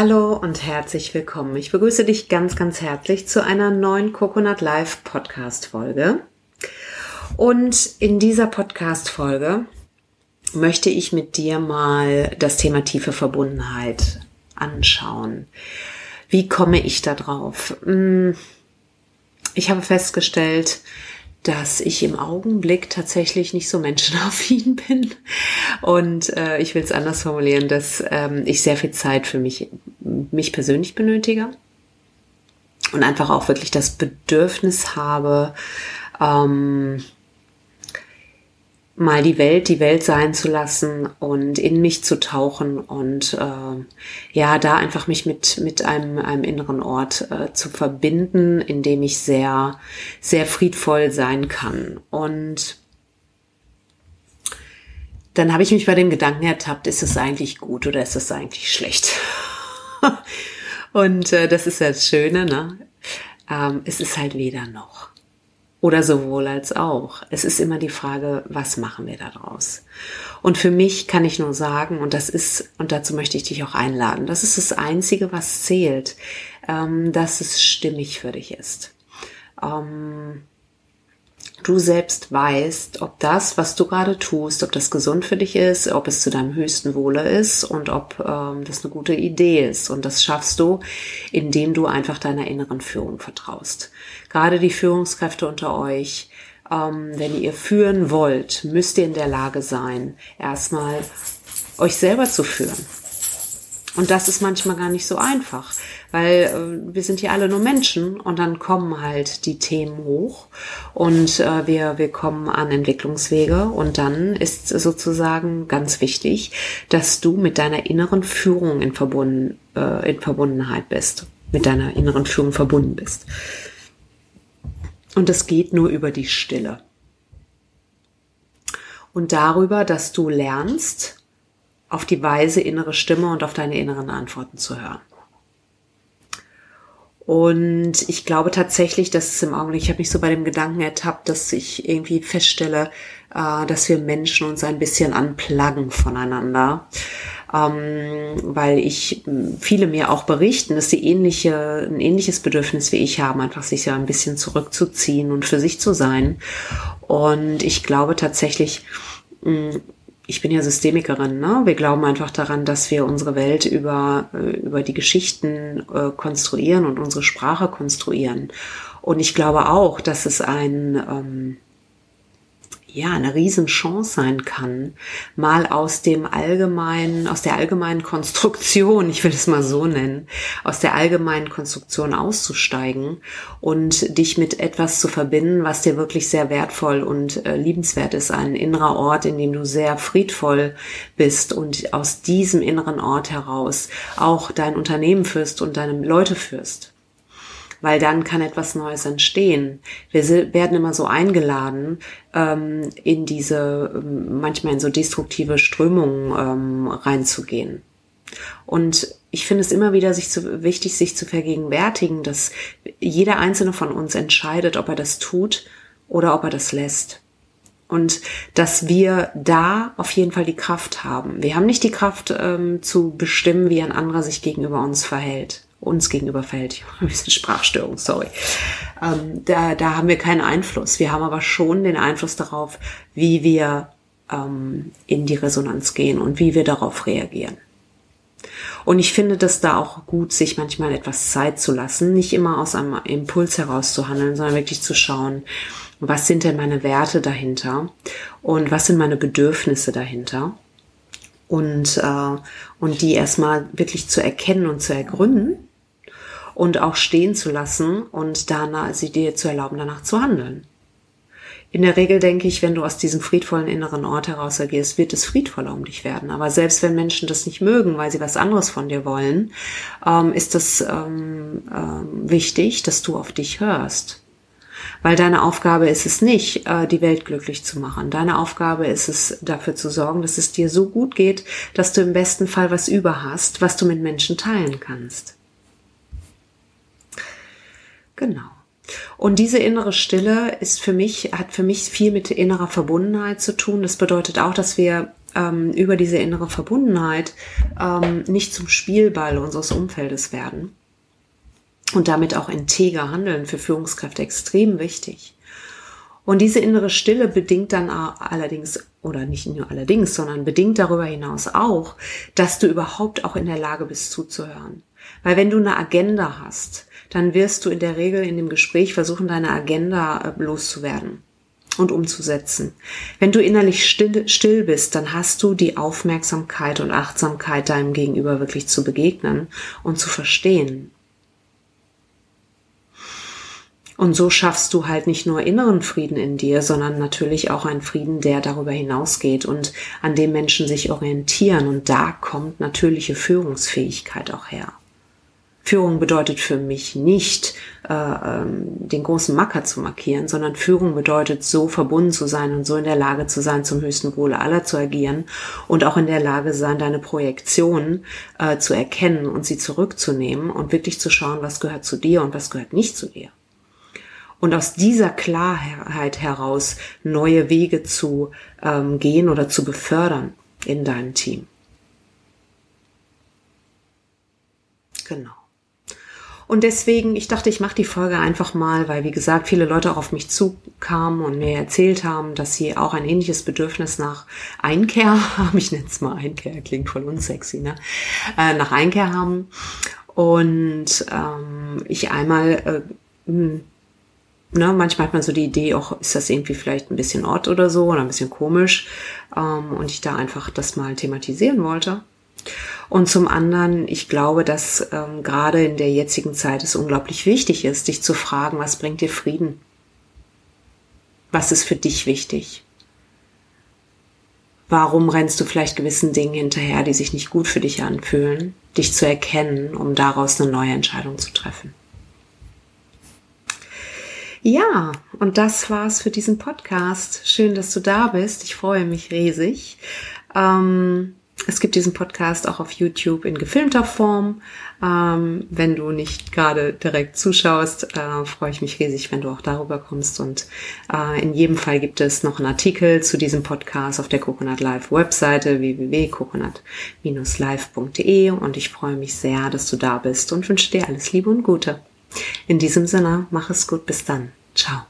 Hallo und herzlich willkommen. Ich begrüße dich ganz, ganz herzlich zu einer neuen Coconut Live Podcast Folge. Und in dieser Podcast Folge möchte ich mit dir mal das Thema tiefe Verbundenheit anschauen. Wie komme ich da drauf? Hm, ich habe festgestellt, dass ich im Augenblick tatsächlich nicht so menschenaffin bin. Und äh, ich will es anders formulieren, dass ähm, ich sehr viel Zeit für mich, mich persönlich benötige. Und einfach auch wirklich das Bedürfnis habe, ähm, mal die Welt die Welt sein zu lassen und in mich zu tauchen und äh, ja, da einfach mich mit, mit einem, einem inneren Ort äh, zu verbinden, in dem ich sehr, sehr friedvoll sein kann. Und dann habe ich mich bei dem Gedanken ertappt, ist es eigentlich gut oder ist es eigentlich schlecht? und äh, das ist ja das Schöne, ne? Ähm, es ist halt weder noch. Oder sowohl als auch. Es ist immer die Frage, was machen wir daraus? Und für mich kann ich nur sagen, und das ist, und dazu möchte ich dich auch einladen, das ist das Einzige, was zählt, ähm, dass es stimmig für dich ist. Du selbst weißt, ob das, was du gerade tust, ob das gesund für dich ist, ob es zu deinem höchsten Wohle ist und ob ähm, das eine gute Idee ist. Und das schaffst du, indem du einfach deiner inneren Führung vertraust. Gerade die Führungskräfte unter euch, ähm, wenn ihr führen wollt, müsst ihr in der Lage sein, erstmal euch selber zu führen. Und das ist manchmal gar nicht so einfach, weil äh, wir sind ja alle nur Menschen und dann kommen halt die Themen hoch und äh, wir, wir kommen an Entwicklungswege und dann ist sozusagen ganz wichtig, dass du mit deiner inneren Führung in, verbunden, äh, in Verbundenheit bist, mit deiner inneren Führung verbunden bist. Und das geht nur über die Stille. Und darüber, dass du lernst, auf die weise innere Stimme und auf deine inneren Antworten zu hören. Und ich glaube tatsächlich, dass es im Augenblick, ich habe mich so bei dem Gedanken ertappt, dass ich irgendwie feststelle, äh, dass wir Menschen uns ein bisschen anplaggen voneinander. Ähm, weil ich viele mir auch berichten, dass sie ähnliche, ein ähnliches Bedürfnis wie ich haben, einfach sich ja ein bisschen zurückzuziehen und für sich zu sein. Und ich glaube tatsächlich, ich bin ja Systemikerin, ne? Wir glauben einfach daran, dass wir unsere Welt über, äh, über die Geschichten äh, konstruieren und unsere Sprache konstruieren. Und ich glaube auch, dass es ein, ähm, ja, eine Riesenchance sein kann, mal aus dem allgemeinen, aus der allgemeinen Konstruktion, ich will es mal so nennen, aus der allgemeinen Konstruktion auszusteigen und dich mit etwas zu verbinden, was dir wirklich sehr wertvoll und äh, liebenswert ist, ein innerer Ort, in dem du sehr friedvoll bist und aus diesem inneren Ort heraus auch dein Unternehmen führst und deine Leute führst weil dann kann etwas Neues entstehen. Wir werden immer so eingeladen, ähm, in diese, ähm, manchmal in so destruktive Strömungen ähm, reinzugehen. Und ich finde es immer wieder sich zu, wichtig, sich zu vergegenwärtigen, dass jeder einzelne von uns entscheidet, ob er das tut oder ob er das lässt. Und dass wir da auf jeden Fall die Kraft haben. Wir haben nicht die Kraft ähm, zu bestimmen, wie ein anderer sich gegenüber uns verhält uns gegenüber verhält. Ich habe ein bisschen Sprachstörung, sorry. Ähm, da, da haben wir keinen Einfluss. Wir haben aber schon den Einfluss darauf, wie wir ähm, in die Resonanz gehen und wie wir darauf reagieren. Und ich finde das da auch gut, sich manchmal etwas Zeit zu lassen, nicht immer aus einem Impuls heraus zu handeln, sondern wirklich zu schauen, was sind denn meine Werte dahinter und was sind meine Bedürfnisse dahinter und, äh, und die erstmal wirklich zu erkennen und zu ergründen und auch stehen zu lassen und danach sie dir zu erlauben, danach zu handeln. In der Regel denke ich, wenn du aus diesem friedvollen inneren Ort heraus agierst, wird es friedvoller um dich werden. Aber selbst wenn Menschen das nicht mögen, weil sie was anderes von dir wollen, ähm, ist es ähm, ähm, wichtig, dass du auf dich hörst. Weil deine Aufgabe ist es nicht, äh, die Welt glücklich zu machen. Deine Aufgabe ist es, dafür zu sorgen, dass es dir so gut geht, dass du im besten Fall was über hast, was du mit Menschen teilen kannst. Genau. Und diese innere Stille ist für mich, hat für mich viel mit innerer Verbundenheit zu tun. Das bedeutet auch, dass wir ähm, über diese innere Verbundenheit ähm, nicht zum Spielball unseres Umfeldes werden und damit auch integer handeln, für Führungskräfte extrem wichtig. Und diese innere Stille bedingt dann allerdings, oder nicht nur allerdings, sondern bedingt darüber hinaus auch, dass du überhaupt auch in der Lage bist zuzuhören. Weil wenn du eine Agenda hast, dann wirst du in der Regel in dem Gespräch versuchen, deine Agenda äh, loszuwerden und umzusetzen. Wenn du innerlich still, still bist, dann hast du die Aufmerksamkeit und Achtsamkeit deinem Gegenüber wirklich zu begegnen und zu verstehen. Und so schaffst du halt nicht nur inneren Frieden in dir, sondern natürlich auch einen Frieden, der darüber hinausgeht und an dem Menschen sich orientieren. Und da kommt natürliche Führungsfähigkeit auch her. Führung bedeutet für mich nicht, äh, ähm, den großen Macker zu markieren, sondern Führung bedeutet, so verbunden zu sein und so in der Lage zu sein, zum höchsten Wohle aller zu agieren und auch in der Lage sein, deine Projektionen äh, zu erkennen und sie zurückzunehmen und wirklich zu schauen, was gehört zu dir und was gehört nicht zu dir und aus dieser Klarheit heraus neue Wege zu ähm, gehen oder zu befördern in deinem Team. Genau. Und deswegen, ich dachte, ich mache die Folge einfach mal, weil wie gesagt, viele Leute auch auf mich zukamen und mir erzählt haben, dass sie auch ein ähnliches Bedürfnis nach Einkehr haben. Ich nenne es mal Einkehr, klingt voll unsexy, ne? Äh, nach Einkehr haben. Und ähm, ich einmal äh, ne, manchmal hat man so die Idee, auch ist das irgendwie vielleicht ein bisschen Ort oder so oder ein bisschen komisch ähm, und ich da einfach das mal thematisieren wollte. Und zum anderen, ich glaube, dass ähm, gerade in der jetzigen Zeit es unglaublich wichtig ist, dich zu fragen, was bringt dir Frieden? Was ist für dich wichtig? Warum rennst du vielleicht gewissen Dingen hinterher, die sich nicht gut für dich anfühlen? Dich zu erkennen, um daraus eine neue Entscheidung zu treffen. Ja, und das war's für diesen Podcast. Schön, dass du da bist. Ich freue mich riesig. Ähm, es gibt diesen Podcast auch auf YouTube in gefilmter Form. Ähm, wenn du nicht gerade direkt zuschaust, äh, freue ich mich riesig, wenn du auch darüber kommst. Und äh, in jedem Fall gibt es noch einen Artikel zu diesem Podcast auf der Coconut Live Webseite www.coconut-live.de und ich freue mich sehr, dass du da bist und wünsche dir alles Liebe und Gute. In diesem Sinne, mach es gut, bis dann. Ciao.